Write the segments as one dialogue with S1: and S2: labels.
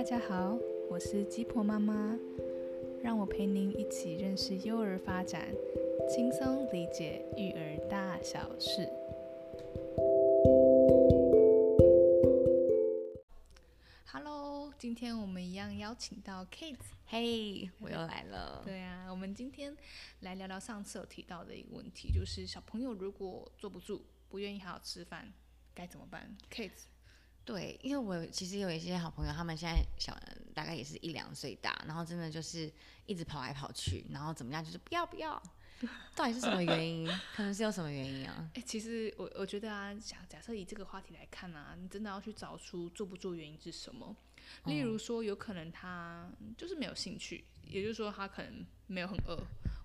S1: 大家好，我是鸡婆妈妈，让我陪您一起认识幼儿发展，轻松理解育儿大小事。Hello，今天我们一样邀请到 Kate，
S2: 嘿，我又来了。
S1: 对啊，我们今天来聊聊上次有提到的一个问题，就是小朋友如果坐不住，不愿意好好吃饭，该怎么办？Kate，
S2: 对，因为我其实有一些好朋友，他们现在小大概也是一两岁大，然后真的就是一直跑来跑去，然后怎么样，就是不要不要，到底是什么原因？可能是有什么原因啊？
S1: 哎、其实我我觉得啊，假假设以这个话题来看啊，你真的要去找出做不做原因是什么。例如说，有可能他就是没有兴趣，也就是说他可能没有很饿，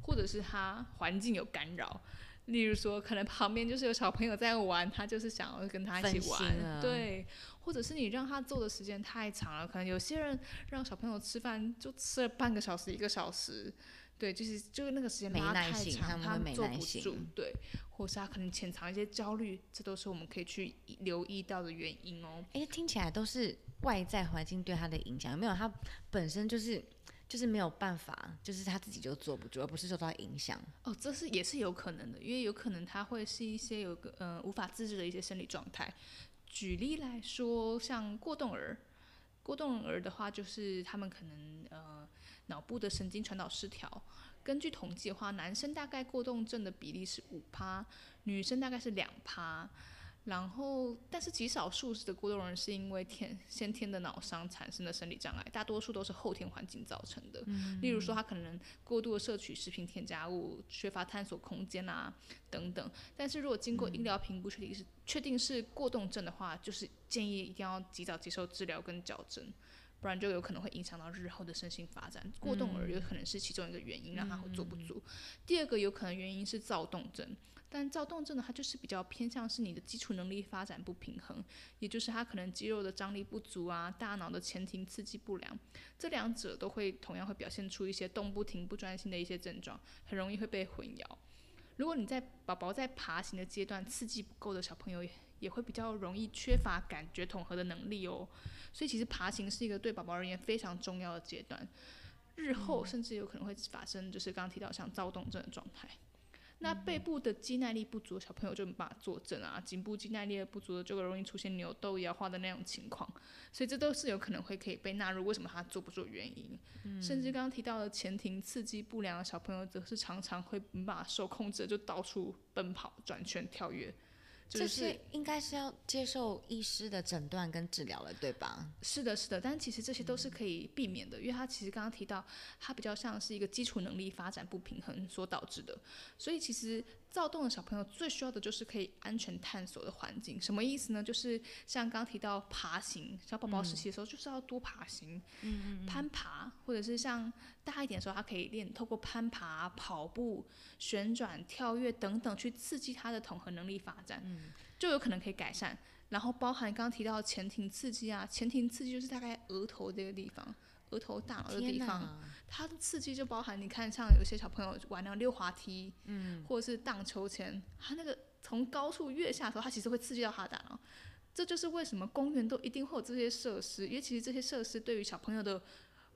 S1: 或者是他环境有干扰。例如说，可能旁边就是有小朋友在玩，他就是想要跟他一起玩，
S2: 了
S1: 对，或者是你让他坐的时间太长了，可能有些人让小朋友吃饭就吃了半个小时、一个小时，对，就是就是那个时间
S2: 没
S1: 拉
S2: 耐心
S1: 太长，
S2: 他们
S1: 坐不住，对，或是他可能潜藏一些焦虑，这都是我们可以去留意到的原因哦。
S2: 哎、听起来都是外在环境对他的影响，有没有？他本身就是就是没有办法，就是他自己就坐不住，而不是受到影响。
S1: 哦，这是也是有可能的，因为有可能他会是一些有个呃无法自制的一些生理状态。举例来说，像过动儿，过动儿的话，就是他们可能呃脑部的神经传导失调。根据统计的话，男生大概过动症的比例是五趴，女生大概是两趴。然后，但是极少数的过动人是因为天先天的脑伤产生的生理障碍，大多数都是后天环境造成的。例如说，他可能过度的摄取食品添加物，缺乏探索空间啊等等。但是如果经过医疗评估确定是、确定是过动症的话，就是建议一定要及早接受治疗跟矫正，不然就有可能会影响到日后的身心发展。过动儿有可能是其中一个原因，让他会坐不住。第二个有可能原因是躁动症。但躁动症呢，它就是比较偏向是你的基础能力发展不平衡，也就是它可能肌肉的张力不足啊，大脑的前庭刺激不良，这两者都会同样会表现出一些动不停、不专心的一些症状，很容易会被混淆。如果你在宝宝在爬行的阶段刺激不够的小朋友也，也会比较容易缺乏感觉统合的能力哦。所以其实爬行是一个对宝宝而言非常重要的阶段，日后甚至有可能会发生就是刚刚提到像躁动症的状态。那背部的肌耐力不足，小朋友就没办法坐正啊；颈部肌耐力不足的，就容易出现扭豆摇晃的那种情况。所以这都是有可能会可以被纳入为什么他坐不住的原因。甚至刚刚提到的前庭刺激不良的小朋友，则是常常会没办法受控制就到处奔跑、转圈、跳跃。就
S2: 这
S1: 是
S2: 些应该是要接受医师的诊断跟治疗了，对吧？
S1: 是的，是的，但其实这些都是可以避免的，因为他其实刚刚提到，他比较像是一个基础能力发展不平衡所导致的，所以其实躁动的小朋友最需要的就是可以安全探索的环境。什么意思呢？就是像刚刚提到爬行，小宝宝时期的时候就是要多爬行，攀爬，或者是像大一点的时候，他可以练透过攀爬、跑步、旋转、跳跃等等去刺激他的统合能力发展，就有可能可以改善。然后包含刚刚提到前庭刺激啊，前庭刺激就是大概额头这个地方，额头大脑的地方！它的刺激就包含你看，像有些小朋友玩那个溜滑梯，嗯，或者是荡秋千，他那个从高处跃下的时候，它其实会刺激到他的大脑。这就是为什么公园都一定会有这些设施，因为其实这些设施对于小朋友的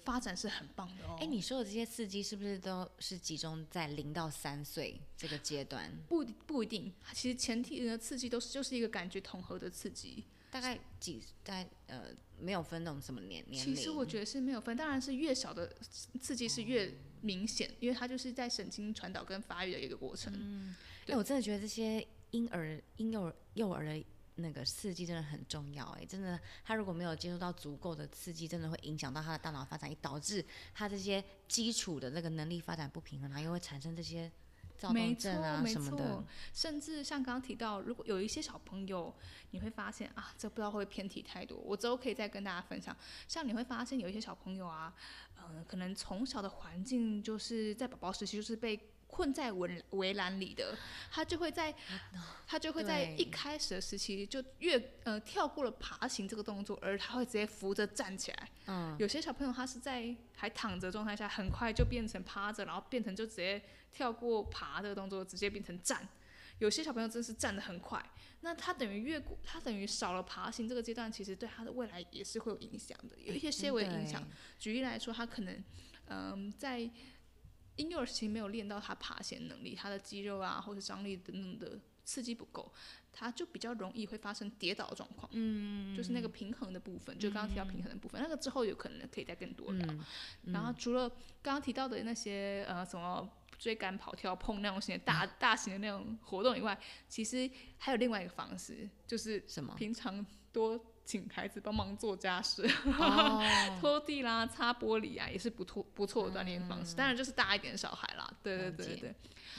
S1: 发展是很棒的哦。
S2: 哎、你说的这些刺激是不是都是集中在零到三岁这个阶段？
S1: 不不一定，其实前提的刺激都是就是一个感觉统合的刺激。
S2: 大概几？大概呃，没有分那种什么年年龄。
S1: 其实我觉得是没有分，当然是越小的刺激是越明显，因为它就是在神经传导跟发育的一个过程。
S2: 哎、我真的觉得这些婴儿、婴幼儿、幼儿的那个刺激真的很重要。哎，真的，他如果没有接受到足够的刺激，真的会影响到他的大脑发展，也导致他这些基础的那个能力发展不平衡，然后又会产生这些躁
S1: 没错，
S2: 动症啊
S1: 没
S2: 什么的
S1: 错。。甚至像刚刚提到，如果有一些小朋友，你会发现啊，这不知道会不会偏题太多。我之后可以再跟大家分享。像你会发现有一些小朋友啊，呃，可能从小的环境就是在宝宝时期就是被困在围围栏里的，他就会在他就会在一开始的时期就越呃跳过了爬行这个动作，而他会直接扶着站起来。
S2: 嗯，
S1: 有些小朋友他是在还躺着状态下，很快就变成趴着，然后变成就直接跳过爬这个动作，直接变成站。有些小朋友真是站得很快，那他等于越过，他等于少了爬行这个阶段，其实对他的未来也是会有影响的，有一些些微影响。举例来说，他可能，嗯，在婴幼儿时期没有练到他爬行能力，他的肌肉啊或者张力等等的刺激不够，他就比较容易会发生跌倒的状况。嗯，就是那个平衡的部分，就刚刚提到平衡的部分，那个之后有可能可以再更多聊。然后除了刚刚提到的那些呃什么。追赶、跑、跳、碰那种型的大大型的那种活动以外，其实还有另外一个方式，就是
S2: 什么？
S1: 平常多请孩子帮忙做家事，拖地啦、擦玻璃啊，也是不错不错的锻炼方式。当然就是大一点的小孩啦，对对对对。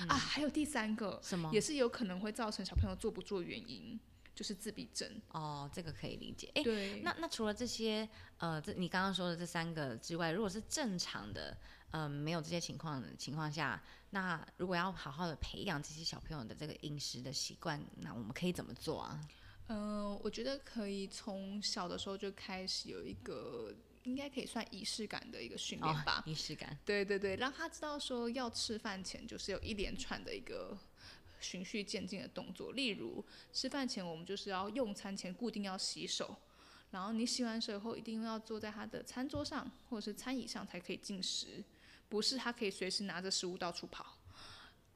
S1: 啊，还有第三个，
S2: 什么？
S1: 也是有可能会造成小朋友做不住的原因，就是自闭症。
S2: 哦，这个可以理解。哎，
S1: 对。
S2: 那那除了这些，呃，这你刚刚说的这三个之外，如果是正常的。嗯，没有这些情况的情况下，那如果要好好的培养这些小朋友的这个饮食的习惯，那我们可以怎么做啊？
S1: 嗯，我觉得可以从小的时候就开始有一个，应该可以算仪式感的一个训练吧。
S2: 仪式感。
S1: 对对对，让他知道说要吃饭前就是有一连串的一个循序渐进的动作，例如吃饭前我们就是要用餐前固定要洗手，然后你洗完手后一定要坐在他的餐桌上或者是餐椅上才可以进食。不是他可以随时拿着食物到处跑，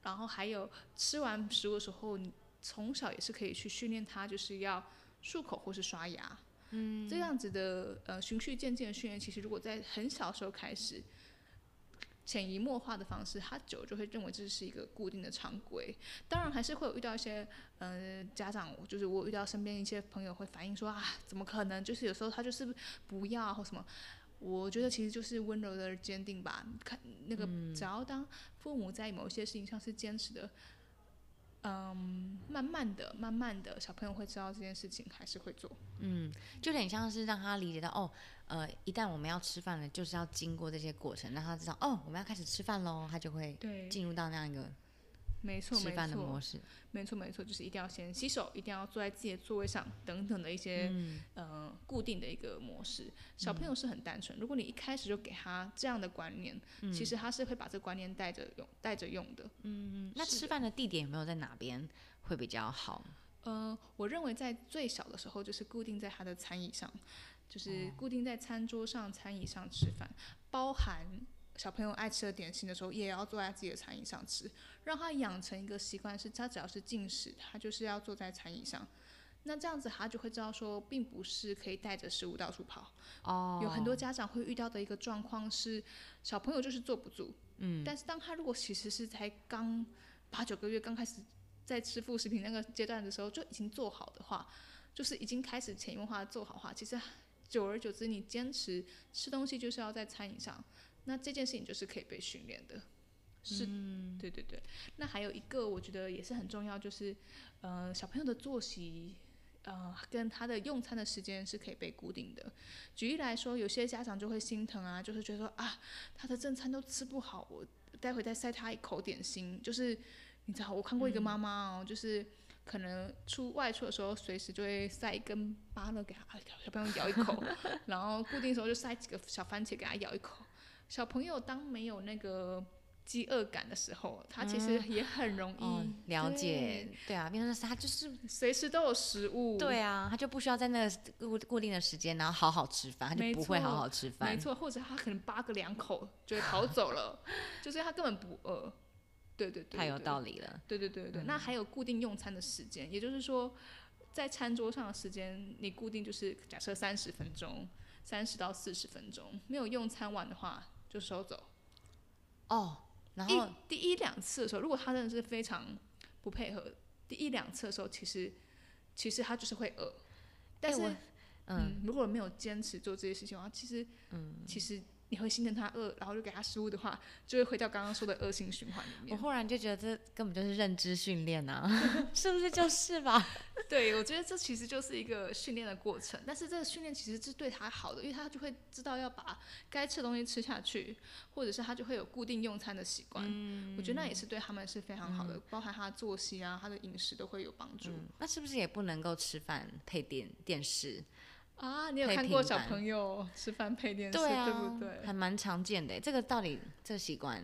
S1: 然后还有吃完食物的时候，你从小也是可以去训练他，就是要漱口或是刷牙，嗯，这样子的呃循序渐进的训练，其实如果在很小时候开始，潜移默化的方式，他久就会认为这是一个固定的常规。当然还是会有遇到一些呃家长，就是我遇到身边一些朋友会反映说啊，怎么可能？就是有时候他就是不要或什么。我觉得其实就是温柔的坚定吧。看那个，只要当父母在某些事情上是坚持的，嗯，慢慢的、慢慢的，小朋友会知道这件事情还是会做。
S2: 嗯，就有点像是让他理解到，哦，呃，一旦我们要吃饭了，就是要经过这些过程，让他知道，哦，我们要开始吃饭喽，他就会进入到那样一个。
S1: 没错，没错，
S2: 没
S1: 错，没错，就是一定要先洗手，一定要坐在自己的座位上，等等的一些，嗯，固定的一个模式。小朋友是很单纯，如果你一开始就给他这样的观念，其实他是会把这个观念带着用，带着用的。
S2: 嗯，那吃饭的地点有没有在哪边会比较好？
S1: 呃，我认为在最小的时候，就是固定在他的餐椅上，就是固定在餐桌上、餐椅上吃饭，包含。小朋友爱吃的点心的时候，也要坐在自己的餐椅上吃，让他养成一个习惯，是他只要是进食，他就是要坐在餐椅上。那这样子他就会知道说，并不是可以带着食物到处跑。
S2: 哦。
S1: 有很多家长会遇到的一个状况是，小朋友就是坐不住。嗯。但是当他如果其实是才刚八九个月刚开始在吃副食品那个阶段的时候，就已经做好的话，就是已经开始潜移默化做好话，其实久而久之，你坚持吃东西就是要在餐椅上。那这件事情就是可以被训练的，是，对对对。那还有一个我觉得也是很重要，就是，呃，小朋友的作息，呃，跟他的用餐的时间是可以被固定的。举例来说，有些家长就会心疼啊，就是觉得说啊，他的正餐都吃不好，我待会再塞他一口点心。就是你知道，我看过一个妈妈哦，就是可能出外出的时候，随时就会塞一根芭乐给他小朋友咬一口，然后固定时候就塞几个小番茄给他咬一口。小朋友当没有那个饥饿感的时候，他其实也很容易
S2: 了解。对啊，变成是他就是
S1: 随时都有食物。
S2: 对啊，他就不需要在那个固固定的时间，然后好好吃饭，他就不会好好吃饭。
S1: 没错，或者他可能扒个两口就会逃走了，就是他根本不饿。对对对，
S2: 太有道理了。
S1: 对对对对，那还有固定用餐的时间，也就是说，在餐桌上的时间，你固定就是假设三十分钟，三十到四十分钟，没有用餐完的话。就收走，
S2: 哦，然后
S1: 第一两次的时候，如果他真的是非常不配合，第一两次的时候，其实其实他就是会饿，但是嗯，如果没有坚持做这些事情的话，其实嗯，其实。你会心疼他饿，然后就给他食物的话，就会回到刚刚说的恶性循环里面。
S2: 我忽然就觉得这根本就是认知训练啊，是不是就是吧？
S1: 对，我觉得这其实就是一个训练的过程。但是这个训练其实是对他好的，因为他就会知道要把该吃的东西吃下去，或者是他就会有固定用餐的习惯。嗯我觉得那也是对他们是非常好的，包含他的作息啊，他的饮食都会有帮助。
S2: 那是不是也不能够吃饭配电电视？
S1: 啊，你有看过小朋友吃饭配电视，对不对？
S2: 还蛮常见的。这个到底这习惯？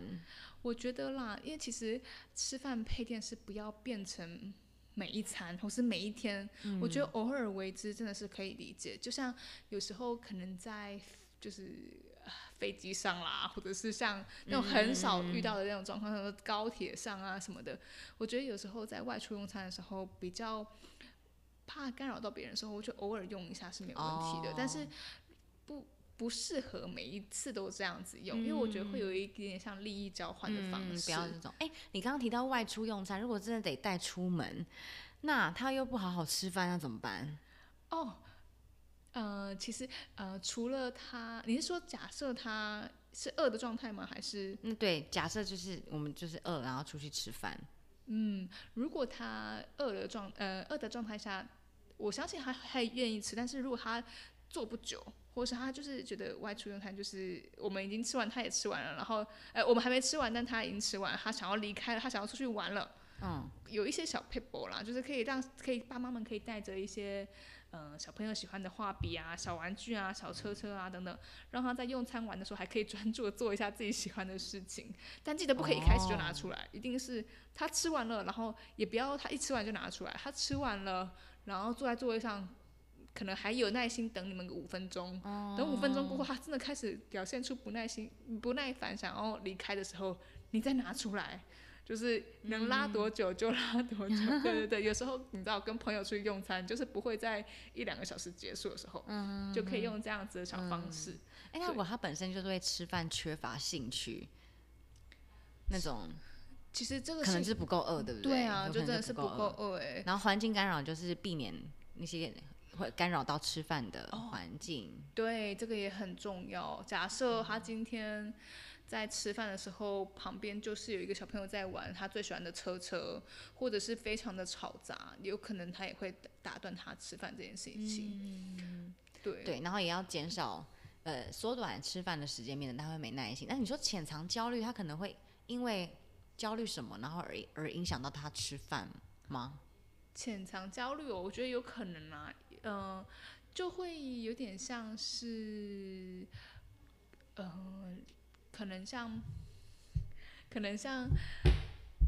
S1: 我觉得啦，因为其实吃饭配电视不要变成每一餐或是每一天，我觉得偶尔为之真的是可以理解。就像有时候可能在就是呃飞机上啦，或者是像那种很少遇到的那种状况，什么高铁上啊什么的，我觉得有时候在外出用餐的时候比较怕干扰到别人的时候，我就偶尔用一下是没有问题的，但是不。不适合每一次都这样子用，因为我觉得会有一点点像利益交换的方式。
S2: 不要这种。哎，你刚刚提到外出用餐，如果真的得带出门，那他又不好好吃饭，那怎么办？
S1: 哦，呃，其实呃，除了他，你是说假设他是饿的状态吗？还是？
S2: 嗯，对，假设就是我们就是饿，然后出去吃饭。
S1: 嗯，如果他饿的状呃饿的状态下，我相信他还愿意吃，但是如果他坐不久。或是他就是觉得外出用餐，就是我们已经吃完，他也吃完了，然后，呃，我们还没吃完，但他已经吃完，他想要离开了，他想要出去玩了。
S2: 嗯，
S1: 有一些小 paper 啦，就是可以让可以爸妈们可以带着一些，嗯，小朋友喜欢的画笔啊、小玩具啊、小车车啊等等，让他在用餐完的时候还可以专注的做一下自己喜欢的事情。但记得不可以一开始就拿出来，一定是他吃完了，然后也不要他一吃完就拿出来，他吃完了，然后坐在座位上。可能还有耐心等你们个五分钟，等五分钟过后，他真的开始表现出不耐心、不耐烦，想要离开的时候，你再拿出来，就是能拉多久就拉多久。对对对，有时候你知道跟朋友出去用餐，就是不会在一两个小时结束的时候，就可以用这样子的小方式。
S2: 哎，那如果他本身就是对吃饭缺乏兴趣，那种
S1: 其实这个
S2: 可能是不够饿，对不
S1: 对？
S2: 对
S1: 啊，就真的是不够饿哎。
S2: 然后环境干扰就是避免那些。会干扰到吃饭的环境，
S1: 对，这个也很重要。假设他今天在吃饭的时候，旁边就是有一个小朋友在玩他最喜欢的车车，或者是非常的吵杂，有可能他也会打断他吃饭这件事情。
S2: 嗯，
S1: 对
S2: 对，然后也要减少呃缩短吃饭的时间，免得他会没耐心。那你说潜藏焦虑，他可能会因为焦虑什么，然后而而影响到他吃饭吗？
S1: 潜藏焦虑哦，我觉得有可能啊。嗯，就会有点像是，嗯，可能像，可能像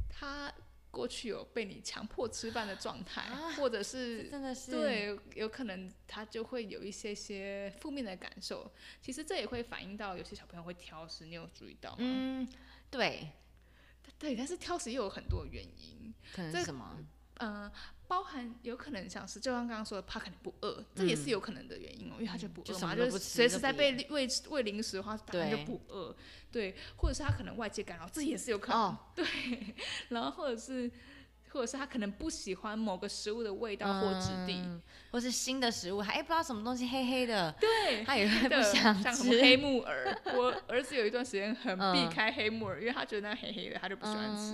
S1: 他过去有被你强迫吃饭的状态，或者是
S2: 真的是
S1: 对，有可能他就会有一些些负面的感受。其实这也会反映到有些小朋友会挑食，你有注意到吗？
S2: 嗯，对，
S1: 对，但是挑食又有很多原因，
S2: 可能是什么？
S1: 嗯。包含有可能像是，就像刚刚说的，他可能不饿，这也是有可能的原因哦，因为他就不饿嘛，就随时在被喂喂零食的话，当然就不饿，对，或者是他可能外界干扰，这也是有可能，对，然后或者是，或者是他可能不喜欢某个食物的味道或质地，
S2: 或是新的食物，还不知道什么东西黑黑的，
S1: 对，
S2: 他也会不想
S1: 吃，像什么黑木耳，我儿子有一段时间很避开黑木耳，因为他觉得那黑黑的，他就不喜欢吃。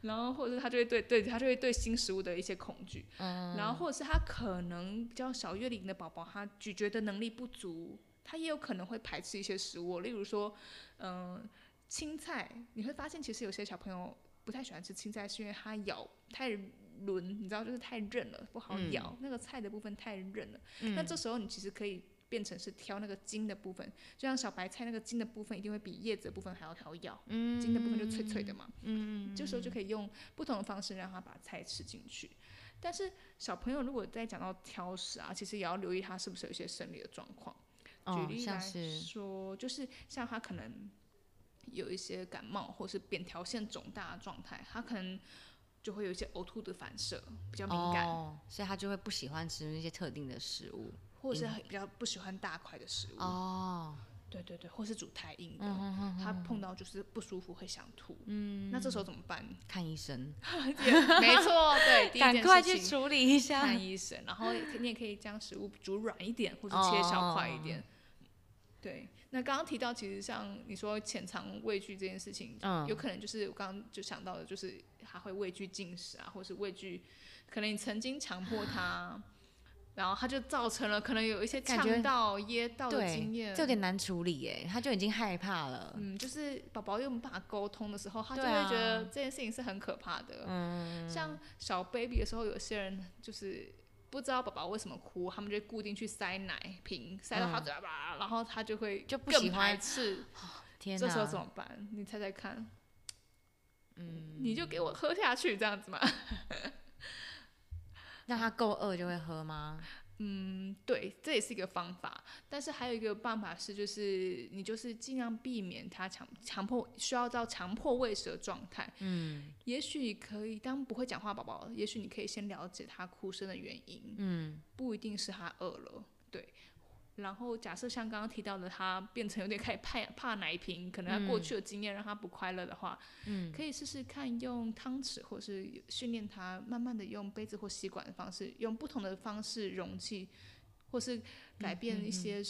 S1: 然后或者是他就会对对他就会对新食物的一些恐惧，然后或者是他可能比较小月龄的宝宝，他咀嚼的能力不足，他也有可能会排斥一些食物，例如说，嗯，青菜，你会发现其实有些小朋友不太喜欢吃青菜，是因为它咬太轮，你知道就是太韧了，不好咬，那个菜的部分太韧了，那这时候你其实可以。变成是挑那个茎的部分，就像小白菜那个茎的部分，一定会比叶子的部分还要好咬。嗯，茎的部分就脆脆的嘛。嗯，这时候就可以用不同的方式让它把菜吃进去。但是小朋友如果在讲到挑食啊，其实也要留意他是不是有一些生理的状况。举例来说，就是像他可能有一些感冒或是扁桃腺肿大的状态，他可能就会有一些呕吐的反射，比较敏感，
S2: 所以他就会不喜欢吃那些特定的食物。
S1: 或者是比较不喜欢大块的食物。
S2: 哦，
S1: 对对对，或是煮太硬的，他碰到就是不舒服会想吐，
S2: 嗯，
S1: 那这时候怎么办？
S2: 看医生，
S1: 没错，对，
S2: 赶快去处理一下，
S1: 看医生，然后你也可以将食物煮软一点，或者切小块一点。对，那刚刚提到其实像你说潜藏畏惧这件事情，嗯，有可能就是我刚刚就想到的，就是他会畏惧进食啊，或是畏惧，可能你曾经强迫他。然后他就造成了可能有一些呛到、噎到的经验，
S2: 这有点难处理耶。他就已经害怕了。
S1: 嗯，就是宝宝又没办法沟通的时候，他就会觉得这件事情是很可怕的。
S2: 嗯，
S1: 像小 baby 的时候，有些人就是不知道宝宝为什么哭，他们就固定去塞奶瓶，塞到他嘴巴，然后他就会
S2: 就不喜
S1: 欢吃。
S2: 天
S1: 这时候怎么办？你猜猜看。
S2: 嗯，
S1: 你就给我喝下去，这样子嘛。
S2: 让他够饿就会喝吗？
S1: 嗯，对，这也是一个方法。但是还有一个办法是，就是你就是尽量避免他强强迫需要到强迫喂食的状态。
S2: 嗯
S1: 也许可以，当不会讲话宝宝，也许你可以先了解他哭声的原因，
S2: 嗯
S1: 不一定是他饿了，对。然后假设像刚刚提到的，他变成有点开始怕怕奶瓶，可能他过去的经验让他不快乐的话，
S2: 嗯。
S1: 可以试试看用汤匙，或是训练他慢慢的用杯子或吸管的方式，用不同的方式容器，或是改变一些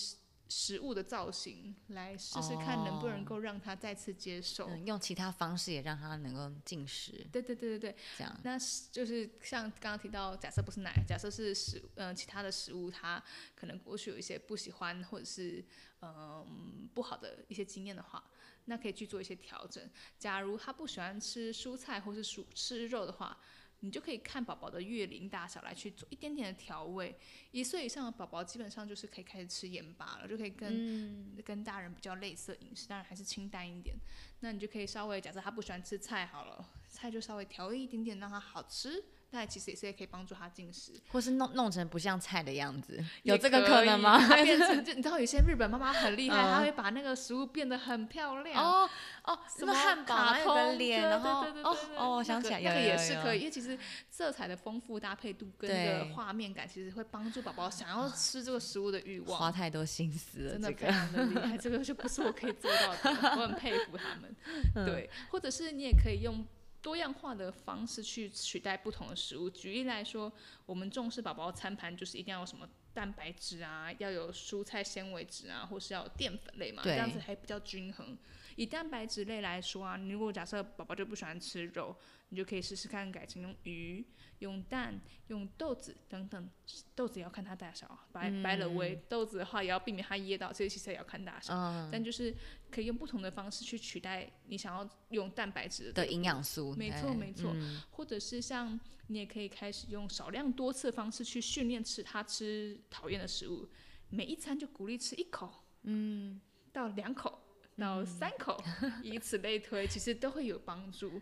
S1: 食食物的造型，来试试看能不能够让他再次接受。
S2: 嗯，用其他方式也让他能够进食，
S1: 对对对对对，
S2: 这样。
S1: 那就是像刚刚提到，假设不是奶，假设是食呃其他的食物，他可能过去有一些不喜欢或者是嗯、不好的一些经验的话，那可以去做一些调整。假如他不喜欢吃蔬菜或是蔬吃肉的话，你就可以看宝宝的月龄大小来去做一点点的调味。一岁以上的宝宝基本上就是可以开始吃盐巴了，就可以跟、跟大人比较类似的饮食，当然还是清淡一点。那你就可以稍微假设他不喜欢吃菜好了，菜就稍微调一点点让他好吃，那其实也是可以帮助他进食。
S2: 或是弄弄成不像菜的样子，有这个可能吗？
S1: 它变成就你知道有些日本妈妈很厉害，
S2: 嗯
S1: 她会把那个食物变得很漂亮。
S2: 哦哦，什么汉堡还有个脸，哦哦，我想起来，
S1: 个那个也是可以，因为其实色彩的丰富搭配度跟那个画面感，其实会帮助宝宝想要吃这个食物的欲望。
S2: 花太多心思了，
S1: 真的非
S2: 这个
S1: 常的厉害，这个就不是我可以做到的，我很佩服他们。
S2: 嗯
S1: 对，或者是你也可以用多样化的方式去取代不同的食物。举例来说，我们重视宝宝餐盘就是一定要有什么蛋白质啊，要有蔬菜纤维质啊，或是要有淀粉类嘛，这样子还比较均衡。以蛋白质类来说啊，你如果假设宝宝就不喜欢吃肉，你就可以试试看改成用鱼、用蛋、用豆子等等。豆子也要看它大小啊，白白了味豆子的话也要避免它噎到，这些其实也要看大小。
S2: 嗯
S1: 但就是可以用不同的方式去取代你想要用蛋白质
S2: 的营养素，
S1: 没错没错
S2: 嗯
S1: 或者是像你也可以开始用少量多次的方式去训练吃它吃讨厌的食物，每一餐就鼓励吃一口，嗯，到两口到三口，以此类推，其实都会有帮助。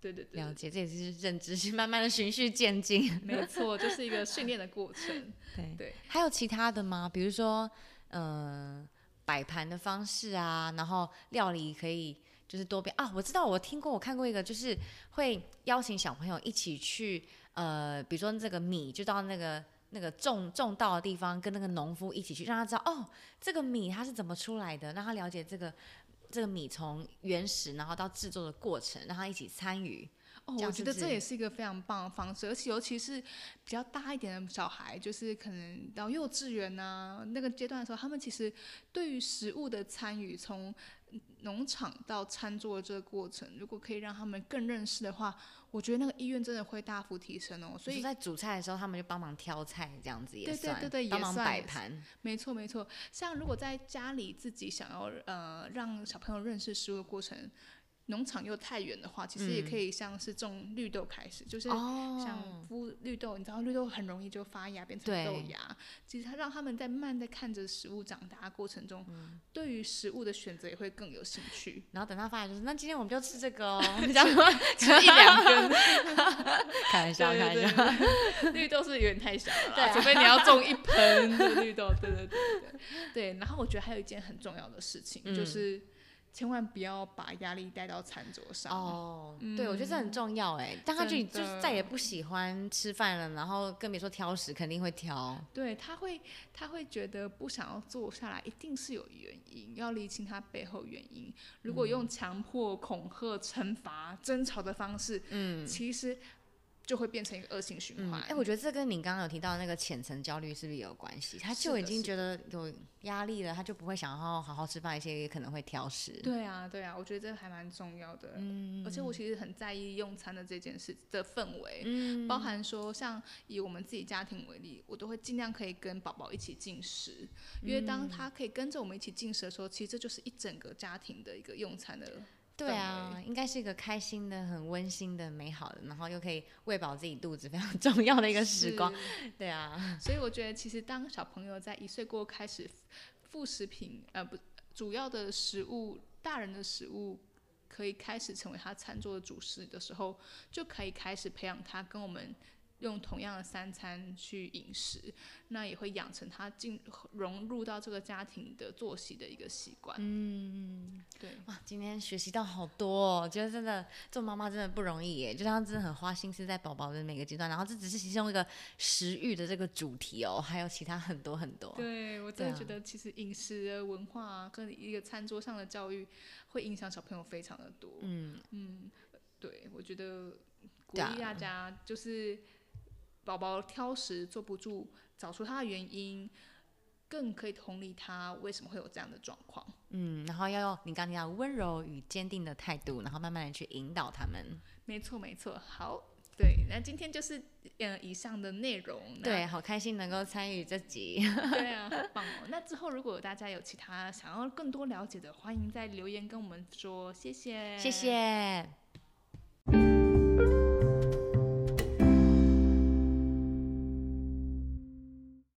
S1: 对对对
S2: 了，解，这也是认知是慢慢的循序渐进。
S1: 没错，就是一个训练的过程。
S2: 对
S1: 对，
S2: 还有其他的吗？比如说，呃，摆盘的方式啊，然后料理可以就是多变啊。我知道，我听过，我看过一个，就是会邀请小朋友一起去，呃，比如说这个米就到那个。那个种种稻的地方，跟那个农夫一起去，让他知道哦，这个米它是怎么出来的，让他了解这个这个米从原始然后到制作的过程，让他一起参与。
S1: 我觉得这也是一个非常棒的方式，而且尤其是比较大一点的小孩，就是可能到幼稚园啊那个阶段的时候，他们其实对于食物的参与，从农场到餐桌的这个过程，如果可以让他们更认识的话，我觉得那个意愿真的会大幅提升哦。所以
S2: 在煮菜的时候，他们就帮忙挑菜，这样子也
S1: 对对
S2: 算，
S1: 对对也
S2: 帮忙摆盘。
S1: 没错没错，像如果在家里自己想要呃让小朋友认识食物的过程，农场又太远的话，其实也可以像是种绿豆开始，就是
S2: 哦
S1: 像孵绿豆，你知道绿豆很容易就发芽变成豆芽。其实它让他们在慢在看着食物长大的过程中，
S2: 嗯
S1: 对于食物的选择也会更有兴趣。
S2: 然后等他发芽就是，那今天我们就吃这个哦，这样
S1: 吃一两根，
S2: 开玩笑，开玩笑。
S1: 对，绿豆是有点太小了啦，
S2: 对啊
S1: 除非你要种一盆的绿豆。对对对对对。对，然后我觉得还有一件很重要的事情，
S2: 嗯
S1: 就是千万不要把压力带到餐桌上。
S2: 哦，对，我觉得这很重要哎。当他就就是再也不喜欢吃饭了，然后更别说挑食，肯定会挑。
S1: 对，他会他会觉得不想要坐下来，一定是有原因，要理清他背后原因。如果用强迫、恐吓、惩罚、争吵的方式，
S2: 嗯
S1: 其实就会变成一个恶性循
S2: 嗯，
S1: 环。
S2: 哎、我觉得这跟你刚刚有提到的那个浅层焦虑是不是也有关系？他就已经觉得有压力了，他就不会想要好好吃饭，一些也可能会挑食。
S1: 对啊，对啊，我觉得这还蛮重要的。
S2: 嗯
S1: 而且我其实很在意用餐的这件事的氛围，
S2: 嗯
S1: 包含说像以我们自己家庭为例，我都会尽量可以跟宝宝一起进食，因为当他可以跟着我们一起进食的时候，其实这就是一整个家庭的一个用餐的。
S2: 对啊，应该是一个开心的、很温馨的、美好的，然后又可以喂饱自己肚子，非常重要的一个时光。对啊，
S1: 所以我觉得，其实当小朋友在一岁过后开始副食品，呃，不，主要的食物，大人的食物可以开始成为他餐桌的主食的时候，就可以开始培养他跟我们用同样的三餐去饮食，那也会养成他进融入到这个家庭的作息的一个习惯。
S2: 嗯，
S1: 对，
S2: 哇，今天学习到好多、哦，觉得真的做妈妈真的不容易耶，就像真的很花心思在宝宝的每个阶段，然后这只是其中一个食欲的这个主题哦，还有其他很多很多。
S1: 对我真的觉得，其实饮食的文化啊跟一个餐桌上的教育，会影响小朋友非常的多。
S2: 嗯，
S1: 嗯，对，我觉得鼓励大家就是宝宝挑食坐不住，找出他的原因，更可以同理他为什么会有这样的状况。
S2: 嗯，然后要用你刚刚提到温柔与坚定的态度，然后慢慢的去引导他们。
S1: 没错，没错。好，对，那今天就是呃以上的内容。
S2: 对，好开心能够参与这集。
S1: 对啊，好棒哦。那之后如果大家有其他想要更多了解的，欢迎在留言跟我们说，谢谢，
S2: 谢。谢。